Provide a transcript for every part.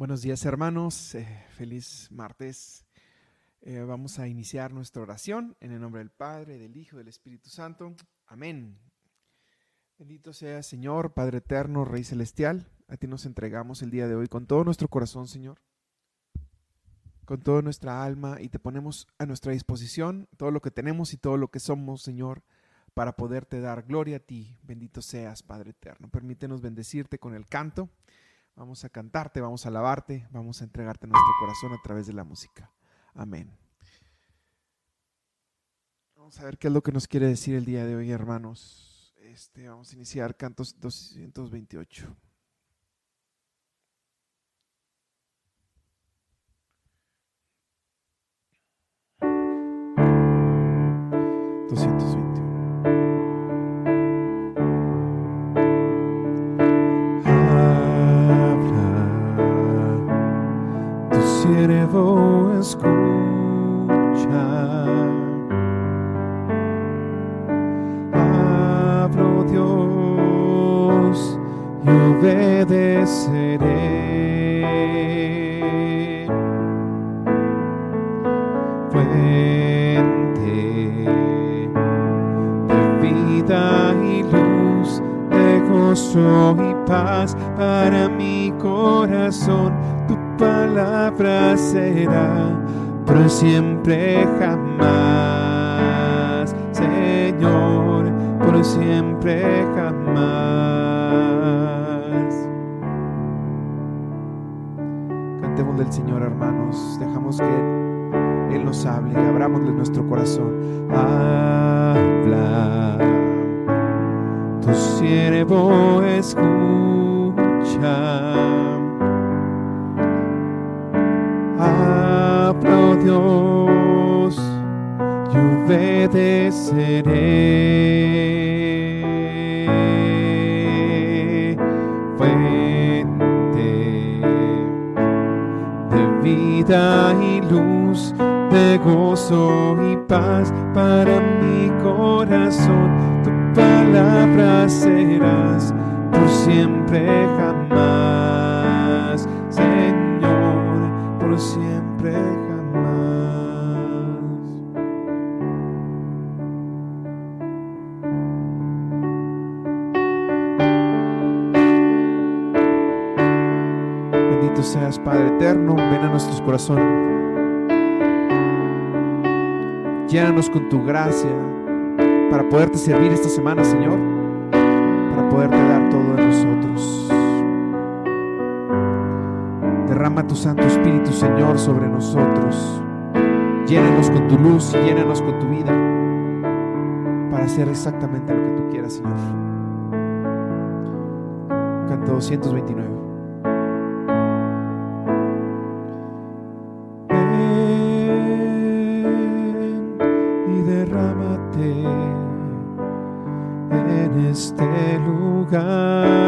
Buenos días hermanos, eh, feliz martes. Eh, vamos a iniciar nuestra oración en el nombre del Padre, del Hijo, del Espíritu Santo. Amén. Bendito sea Señor, Padre eterno, Rey celestial. A ti nos entregamos el día de hoy con todo nuestro corazón, Señor, con toda nuestra alma y te ponemos a nuestra disposición todo lo que tenemos y todo lo que somos, Señor, para poderte dar gloria a ti. Bendito seas, Padre eterno. Permítenos bendecirte con el canto Vamos a cantarte, vamos a alabarte, vamos a entregarte nuestro corazón a través de la música. Amén. Vamos a ver qué es lo que nos quiere decir el día de hoy, hermanos. Este, vamos a iniciar cantos 228. Siervo escucha Hablo Dios y obedeceré. Fuente de vida y luz, de gozo y paz para mi corazón palabra será por siempre jamás, Señor, por siempre jamás. Cantemos del Señor, hermanos, dejamos que Él nos hable, de nuestro corazón. Habla, tu siervo escucha Dios y obedeceré. Fuente de vida y luz, de gozo y paz para mi corazón. Tu palabra serás por siempre jamás Eterno, ven a nuestros corazones. Llénanos con tu gracia para poderte servir esta semana, Señor, para poderte dar todo de nosotros. Derrama tu Santo Espíritu, Señor, sobre nosotros. Llénanos con tu luz llénanos con tu vida para hacer exactamente lo que tú quieras, Señor. Canto 229. Lugar.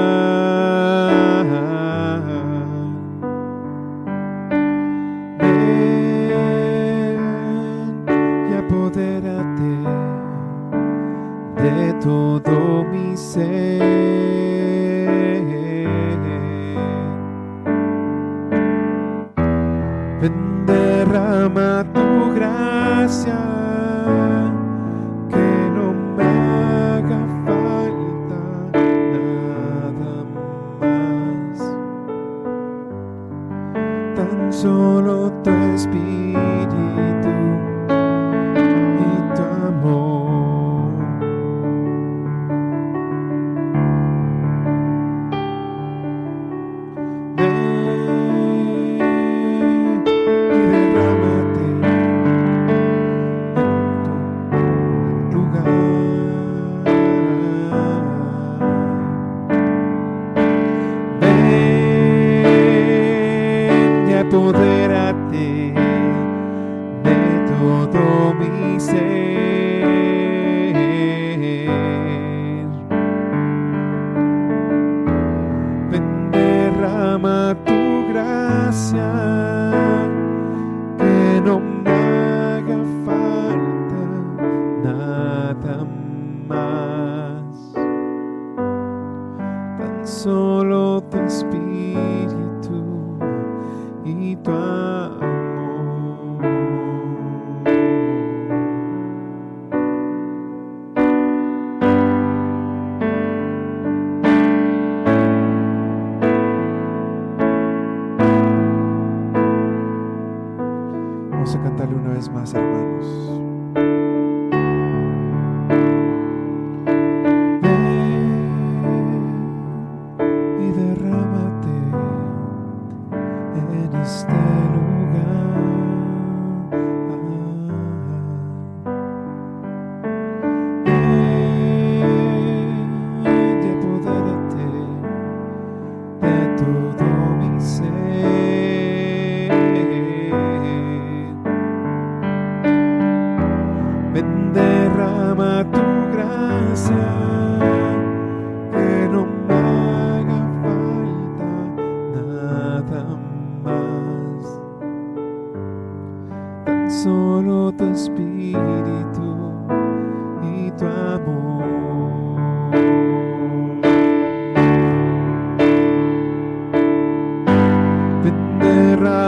Vamos a cantarle una vez más, hermanos.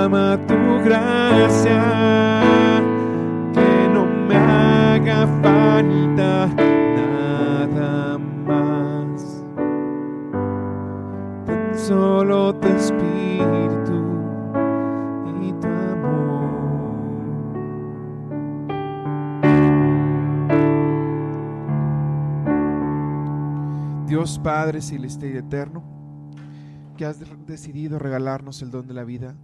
Derrama tu gracia, que no me haga falta nada más. Tan solo tu espíritu y tu amor. Dios Padre Celestial y Eterno, que has de- decidido regalarnos el don de la vida,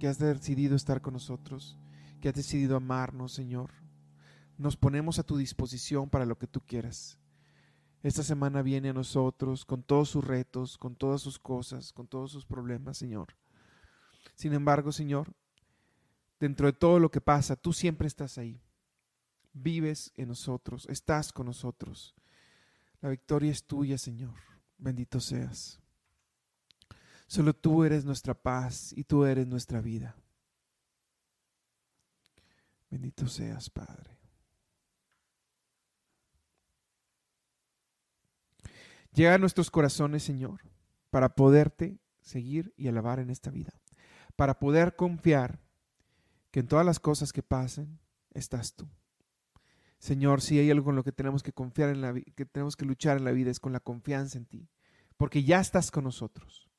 que has decidido estar con nosotros, que has decidido amarnos, Señor. Nos ponemos a tu disposición para lo que tú quieras. Esta semana viene a nosotros con todos sus retos, con todas sus cosas, con todos sus problemas, Señor. Sin embargo, Señor, dentro de todo lo que pasa, tú siempre estás ahí. Vives en nosotros, estás con nosotros. La victoria es tuya, Señor. Bendito seas. Solo tú eres nuestra paz y tú eres nuestra vida. Bendito seas, Padre. Llega a nuestros corazones, Señor, para poderte seguir y alabar en esta vida, para poder confiar que en todas las cosas que pasen estás tú. Señor, si hay algo con lo que tenemos que confiar en la que tenemos que luchar en la vida es con la confianza en ti, porque ya estás con nosotros.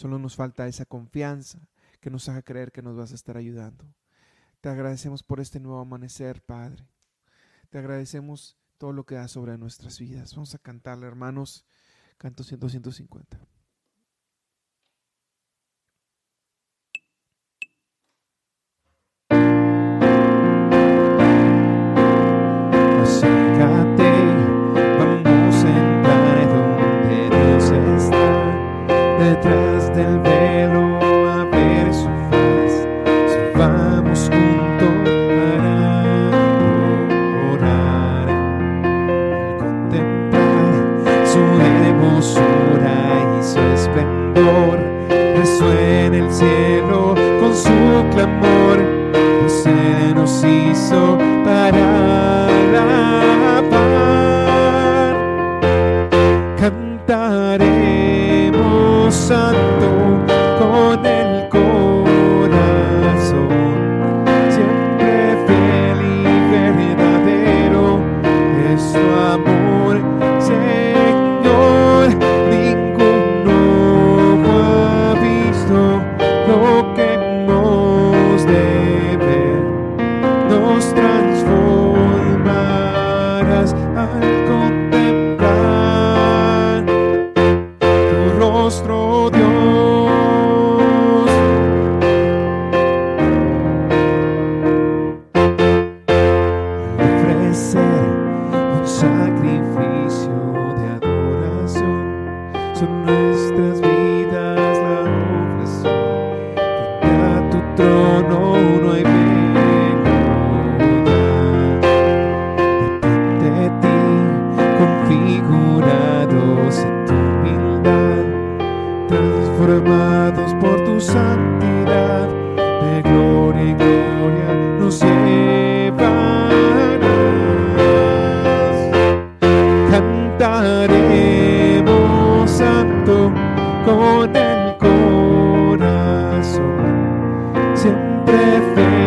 Solo nos falta esa confianza que nos haga creer que nos vas a estar ayudando. Te agradecemos por este nuevo amanecer, Padre. Te agradecemos todo lo que das sobre nuestras vidas. Vamos a cantarle, hermanos, canto 100, 150. perfeito.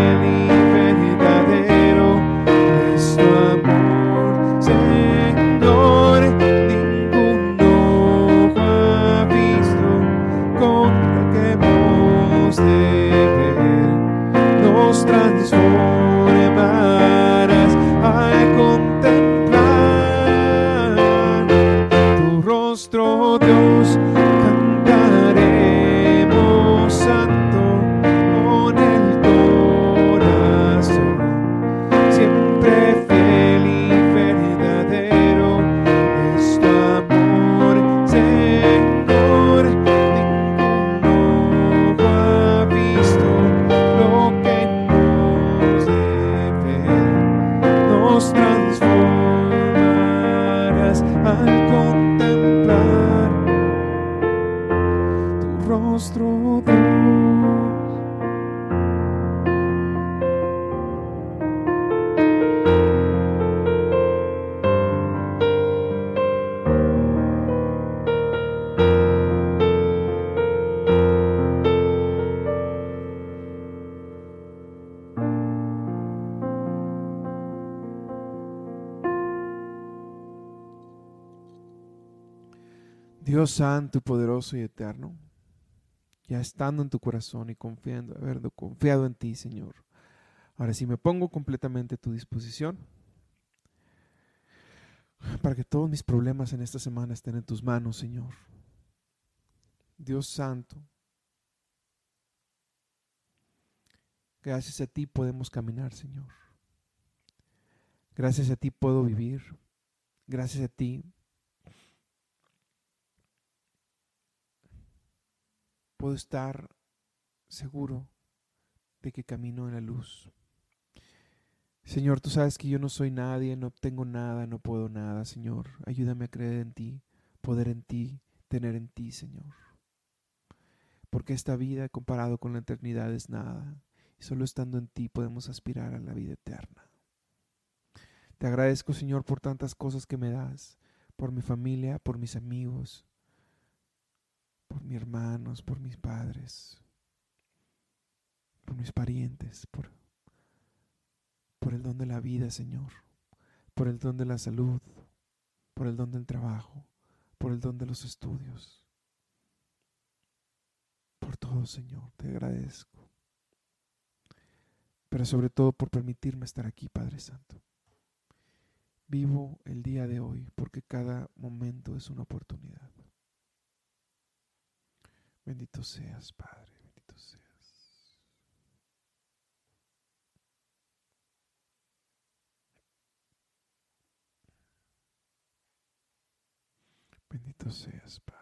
contemplar tu rostro. Dios santo, poderoso y eterno, ya estando en tu corazón y confiando, habiendo confiado en ti, Señor. Ahora sí me pongo completamente a tu disposición para que todos mis problemas en esta semana estén en tus manos, Señor. Dios santo, gracias a ti podemos caminar, Señor. Gracias a ti puedo vivir. Gracias a ti puedo estar seguro de que camino en la luz. Señor, tú sabes que yo no soy nadie, no tengo nada, no puedo nada, Señor. Ayúdame a creer en ti, poder en ti, tener en ti, Señor. Porque esta vida comparado con la eternidad es nada. Y solo estando en ti podemos aspirar a la vida eterna. Te agradezco, Señor, por tantas cosas que me das, por mi familia, por mis amigos, por mis hermanos, por mis padres, por mis parientes, por, el don de la vida, Señor, por el don de la salud, por el don del trabajo, por el don de los estudios. Por todo, Señor, te agradezco. Pero sobre todo por permitirme estar aquí, Padre Santo. Vivo el día de hoy porque cada momento es una oportunidad. Bendito seas, Padre, bendito seas. Bendito seas, Padre.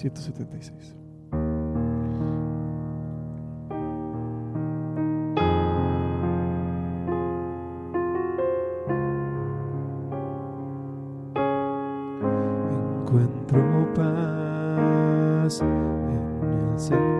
Ciento setenta y seis. Encuentro paz en el Señor.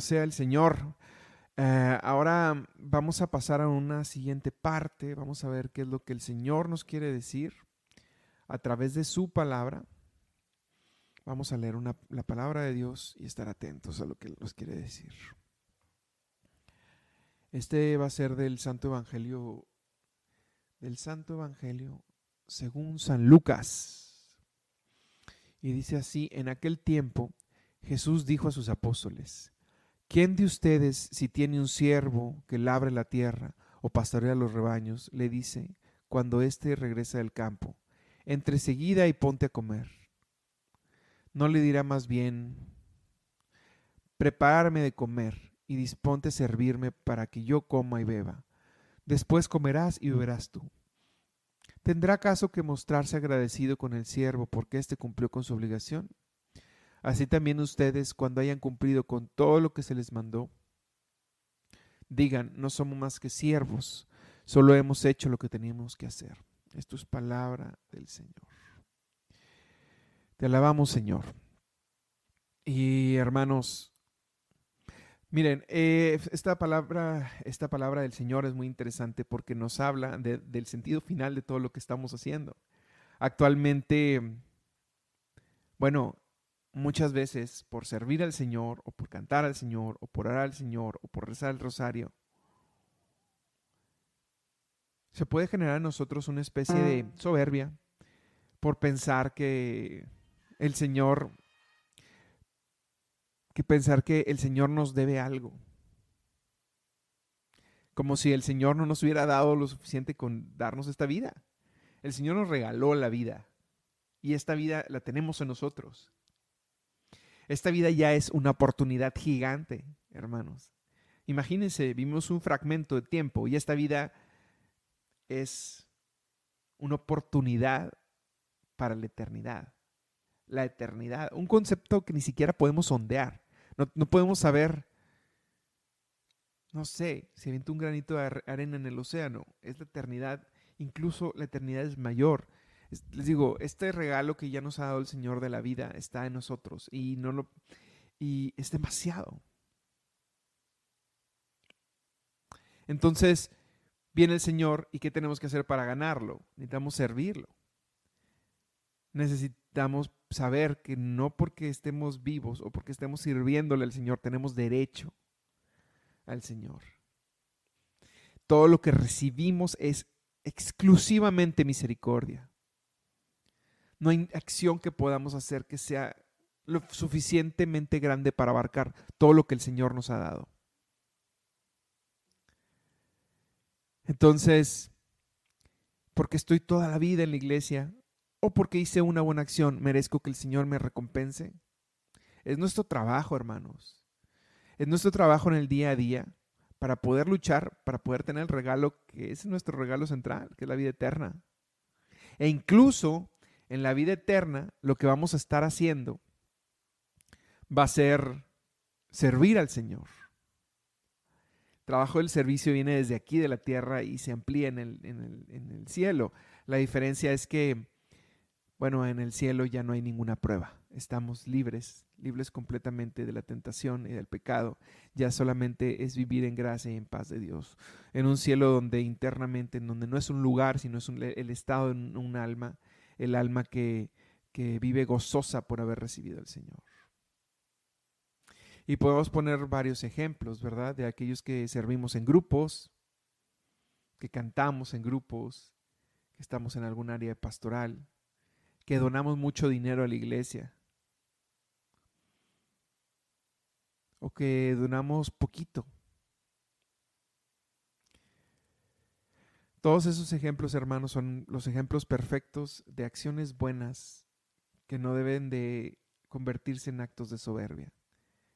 Sea el Señor. Eh, ahora vamos a pasar a una siguiente parte. Vamos a ver qué es lo que el Señor nos quiere decir a través de su palabra. Vamos a leer una- la palabra de Dios y estar atentos a lo que nos quiere decir. Este va a ser del Santo Evangelio, del Santo Evangelio según San Lucas. Y dice así, en aquel tiempo Jesús dijo a sus apóstoles, ¿quién de ustedes, si tiene un siervo que labre la tierra o pastorea los rebaños, le dice, cuando éste regresa del campo, entre seguida y ponte a comer? ¿No le dirá más bien, prepárame de comer y disponte a servirme para que yo coma y beba? Después comerás y beberás tú. ¿Tendrá acaso que mostrarse agradecido con el siervo porque éste cumplió con su obligación? Así también ustedes, cuando hayan cumplido con todo lo que se les mandó, digan, no somos más que siervos, solo hemos hecho lo que teníamos que hacer. Esto es palabra del Señor. Te alabamos, Señor. Y hermanos, miren, eh, esta palabra, esta palabra del Señor es muy interesante porque nos habla de- del sentido final de todo lo que estamos haciendo. Actualmente, bueno, muchas veces por servir al Señor o por cantar al Señor o por orar al Señor o por rezar el rosario, se puede generar en nosotros una especie de soberbia por pensar que el Señor, que pensar que el Señor nos debe algo. Como si el Señor no nos hubiera dado lo suficiente con darnos esta vida. El Señor nos regaló la vida y esta vida la tenemos en nosotros. Esta vida ya es una oportunidad gigante, hermanos. Imagínense, vimos un fragmento de tiempo y esta vida es una oportunidad para la eternidad. La eternidad, un concepto que ni siquiera podemos sondear. No, no podemos saber, no sé, si avienta un granito de ar- arena en el océano. Es la eternidad, incluso la eternidad es mayor. Es- les digo, este regalo que ya nos ha dado el Señor de la vida está en nosotros y no lo y es demasiado. Entonces, viene el Señor y ¿qué tenemos que hacer para ganarlo? Necesitamos servirlo. Necesitamos saber que no porque estemos vivos o porque estemos sirviéndole al Señor tenemos derecho al Señor. Todo lo que recibimos es exclusivamente misericordia. No hay acción que podamos hacer que sea lo suficientemente grande para abarcar todo lo que el Señor nos ha dado. Entonces, porque estoy toda la vida en la iglesia o porque hice una buena acción, merezco que el Señor me recompense. Es nuestro trabajo, hermanos. Es nuestro trabajo en el día a día para poder luchar, para poder tener el regalo que es nuestro regalo central, que es la vida eterna. E incluso en la vida eterna, lo que vamos a estar haciendo va a ser servir al Señor. El trabajo del servicio viene desde aquí de la tierra y se amplía en el, en el, en el cielo. La diferencia es que, bueno, en el cielo ya no hay ninguna prueba. Estamos libres, libres completamente de la tentación y del pecado. Ya solamente es vivir en gracia y en paz de Dios. En un cielo donde internamente, en donde no es un lugar, sino es el estado de un, un alma, el alma que, que vive gozosa por haber recibido al Señor. Y podemos poner varios ejemplos, ¿verdad? De aquellos que servimos en grupos, que cantamos en grupos, que estamos en algún área pastoral, que donamos mucho dinero a la iglesia, o que donamos poquito. Todos esos ejemplos, hermanos, son los ejemplos perfectos de acciones buenas que no deben de convertirse en actos de soberbia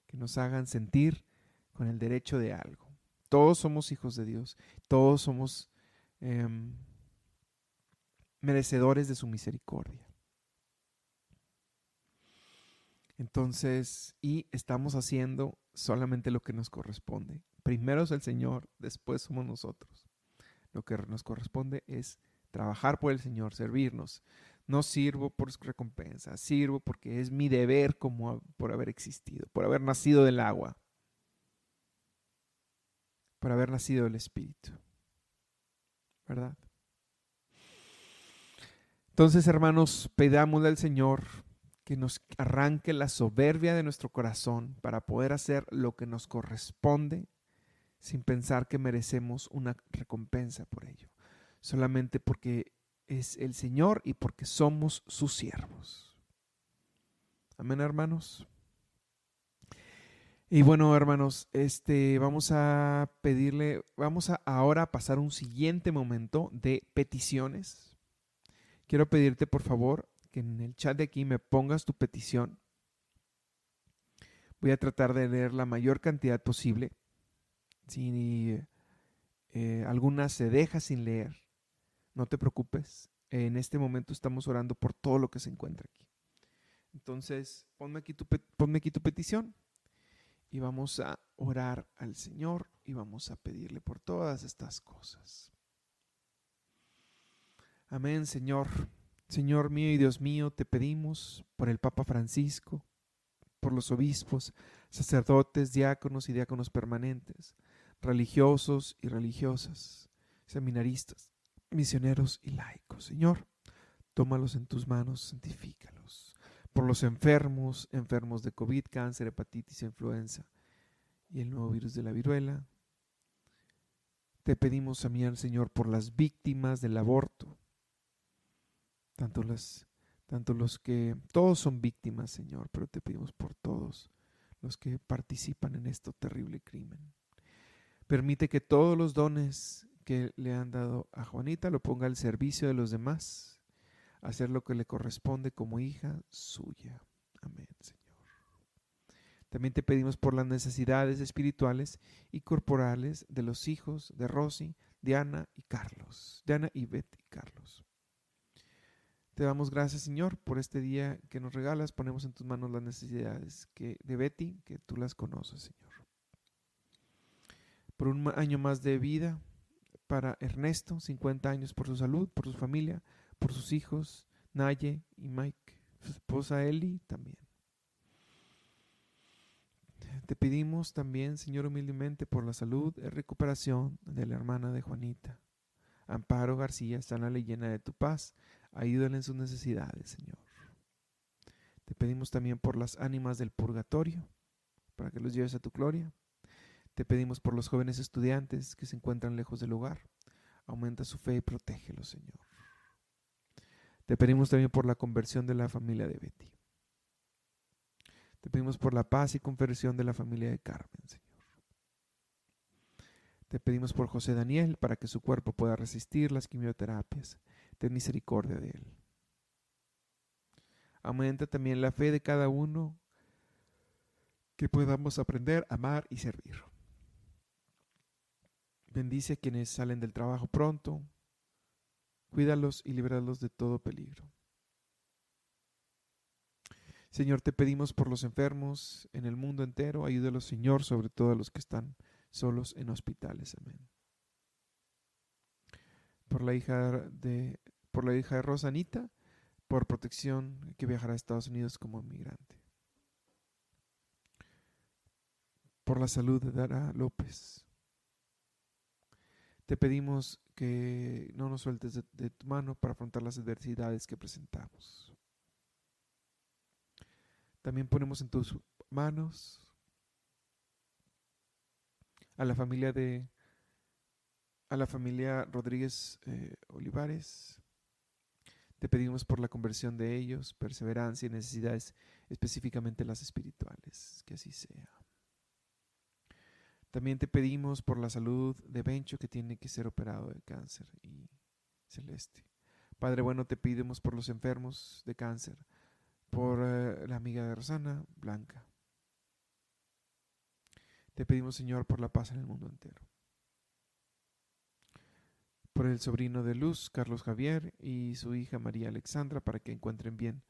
que nos hagan sentir con el derecho de algo. Todos somos hijos de Dios, todos somos em, merecedores de su misericordia. Entonces, y estamos haciendo solamente lo que nos corresponde. Primero es el Señor, después somos nosotros. Lo que nos corresponde es trabajar por el Señor, servirnos, no sirvo por recompensa, sirvo porque es mi deber como por haber existido, por haber nacido del agua, por haber nacido del Espíritu. ¿Verdad? Entonces, hermanos, pedámosle al Señor que nos arranque la soberbia de nuestro corazón para poder hacer lo que nos corresponde sin pensar que merecemos una recompensa por ello, solamente porque es el Señor y porque somos sus siervos. Amén, hermanos. Y bueno, hermanos, este vamos a pedirle, vamos a ahora pasar un siguiente momento de peticiones. Quiero pedirte, por favor, que en el chat de aquí me pongas tu petición. Voy a tratar de leer la mayor cantidad posible. Si eh, alguna se deja sin leer, no te preocupes. En este momento estamos orando por todo lo que se encuentra aquí. Entonces, ponme aquí tu, ponme aquí tu petición y vamos a orar al Señor y vamos a pedirle por todas estas cosas. Amén, Señor. Señor mío y Dios mío, te pedimos por el Papa Francisco, por los obispos, sacerdotes, diáconos y diáconos permanentes, religiosos y religiosas, seminaristas, misioneros y laicos. Señor, tómalos en tus manos, santifícalos. Por los enfermos, enfermos de COVID, cáncer, hepatitis, influenza y el nuevo virus de la viruela. Te pedimos también, Señor, por las víctimas del aborto. Tanto las tanto los que todos son víctimas, Señor, pero te pedimos por todos los que participan en este terrible crimen. Permite que todos los dones que le han dado a Juanita lo ponga al servicio de los demás, hacer lo que le corresponde como hija suya. Amén, Señor. También te pedimos por las necesidades espirituales y corporales de los hijos de Rosy, Diana y Carlos. Diana y Beth y Carlos. Te damos gracias, Señor, por este día que nos regalas. Ponemos en tus manos las necesidades que, de Betty, que tú las conoces, Señor. Por un año más de vida, para Ernesto, 50 años, por su salud, por su familia, por sus hijos, Naye y Mike, su esposa Eli también. Te pedimos también, Señor, humildemente por la salud y recuperación de la hermana de Juanita. Amparo García, la llena de tu paz. Ayúdale en sus necesidades, Señor. Te pedimos también por las ánimas del purgatorio, para que los lleves a tu gloria. Te pedimos por los jóvenes estudiantes que se encuentran lejos del hogar. Aumenta su fe y protégelos, Señor. Te pedimos también por la conversión de la familia de Betty. Te pedimos por la paz y conversión de la familia de Carmen, Señor. Te pedimos por José Daniel para que su cuerpo pueda resistir las quimioterapias. Ten misericordia de él. Aumenta también la fe de cada uno que podamos aprender, amar y servir. Bendice a quienes salen del trabajo pronto. Cuídalos y líbralos de todo peligro. Señor, te pedimos por los enfermos en el mundo entero. Ayúdalos, Señor, sobre todo a los que están solos en hospitales. Amén. Por la hija de, por la hija de Rosanita, por protección que viajará a Estados Unidos como inmigrante. Por la salud de Dara López Te pedimos que no nos sueltes de, tu mano para afrontar las adversidades que presentamos. También ponemos en tus manos a la familia de a la familia Rodríguez eh, Olivares. Te pedimos por la conversión de ellos, perseverancia y necesidades, específicamente las espirituales, que así sea. También te pedimos por la salud de Bencho que tiene que ser operado de cáncer y celeste. Padre bueno, te pedimos por los enfermos de cáncer, por eh, la amiga de Rosana, Blanca. Te pedimos, Señor, por la paz en el mundo entero. Por el sobrino de Luz, Carlos Javier, y su hija María Alexandra, para que encuentren bien,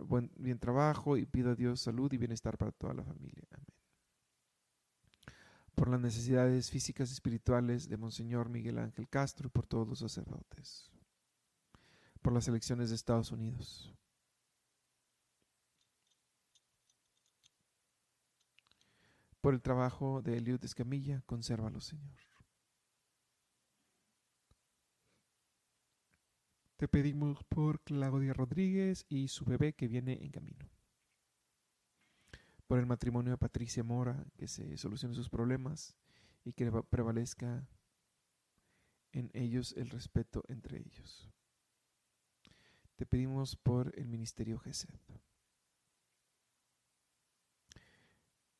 buen, bien trabajo y pido a Dios salud y bienestar para toda la familia. Amén. Por las necesidades físicas y espirituales de Monseñor Miguel Ángel Castro y por todos los sacerdotes. Por las elecciones de Estados Unidos. por el trabajo de Eliud Escamilla, consérvalo, Señor. Te pedimos por Claudia Rodríguez y su bebé que viene en camino. Por el matrimonio de Patricia Mora, que se solucione sus problemas y que prevalezca en ellos el respeto entre ellos. Te pedimos por el ministerio GESED.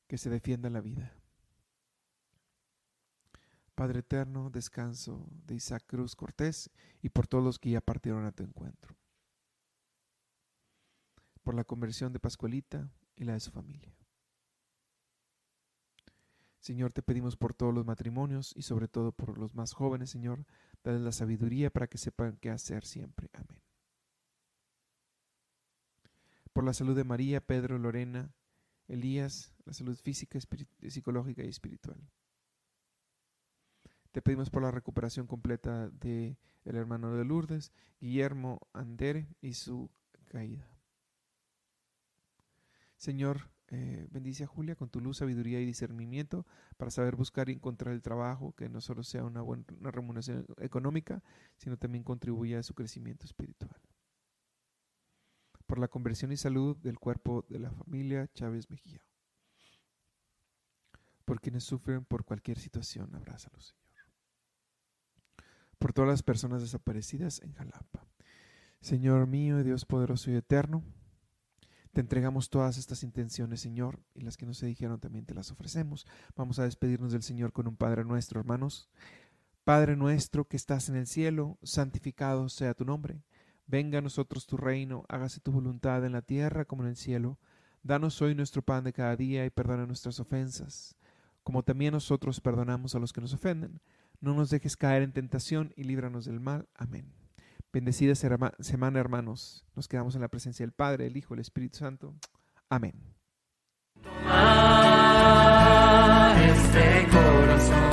que se defienda la vida. Padre eterno, descanso de Isaac Cruz Cortés y por todos los que ya partieron a tu encuentro. Por la conversión de Pascualita y la de su familia. Señor, te pedimos por todos los matrimonios y sobre todo por los más jóvenes, Señor, dale la sabiduría para que sepan qué hacer siempre. Amén. Por la salud de María, Pedro, Lorena, Elías, la salud física, psicológica y espiritual. Te pedimos por la recuperación completa de el hermano de Lourdes, Guillermo Andere y su caída. Señor, eh, bendice a Julia con tu luz, sabiduría y discernimiento para saber buscar y encontrar el trabajo que no solo sea una buena remuneración económica, sino también contribuya a su crecimiento espiritual por la conversión y salud del cuerpo de la familia Chávez Mejía. Por quienes sufren por cualquier situación, abrázalos, Señor. Por todas las personas desaparecidas en Jalapa. Señor mío, Dios poderoso y eterno, te entregamos todas estas intenciones, Señor, y las que no se dijeron también te las ofrecemos. Vamos a despedirnos del Señor con un Padre nuestro, hermanos. Padre nuestro que estás en el cielo, santificado sea tu nombre. Venga a nosotros tu reino, hágase tu voluntad en la tierra como en el cielo. Danos hoy nuestro pan de cada día y perdona nuestras ofensas, como también nosotros perdonamos a los que nos ofenden. No nos dejes caer en tentación y líbranos del mal. Amén. Bendecida semana, hermanos. Nos quedamos en la presencia del Padre, el Hijo, el Espíritu Santo. Amén. Este corazón.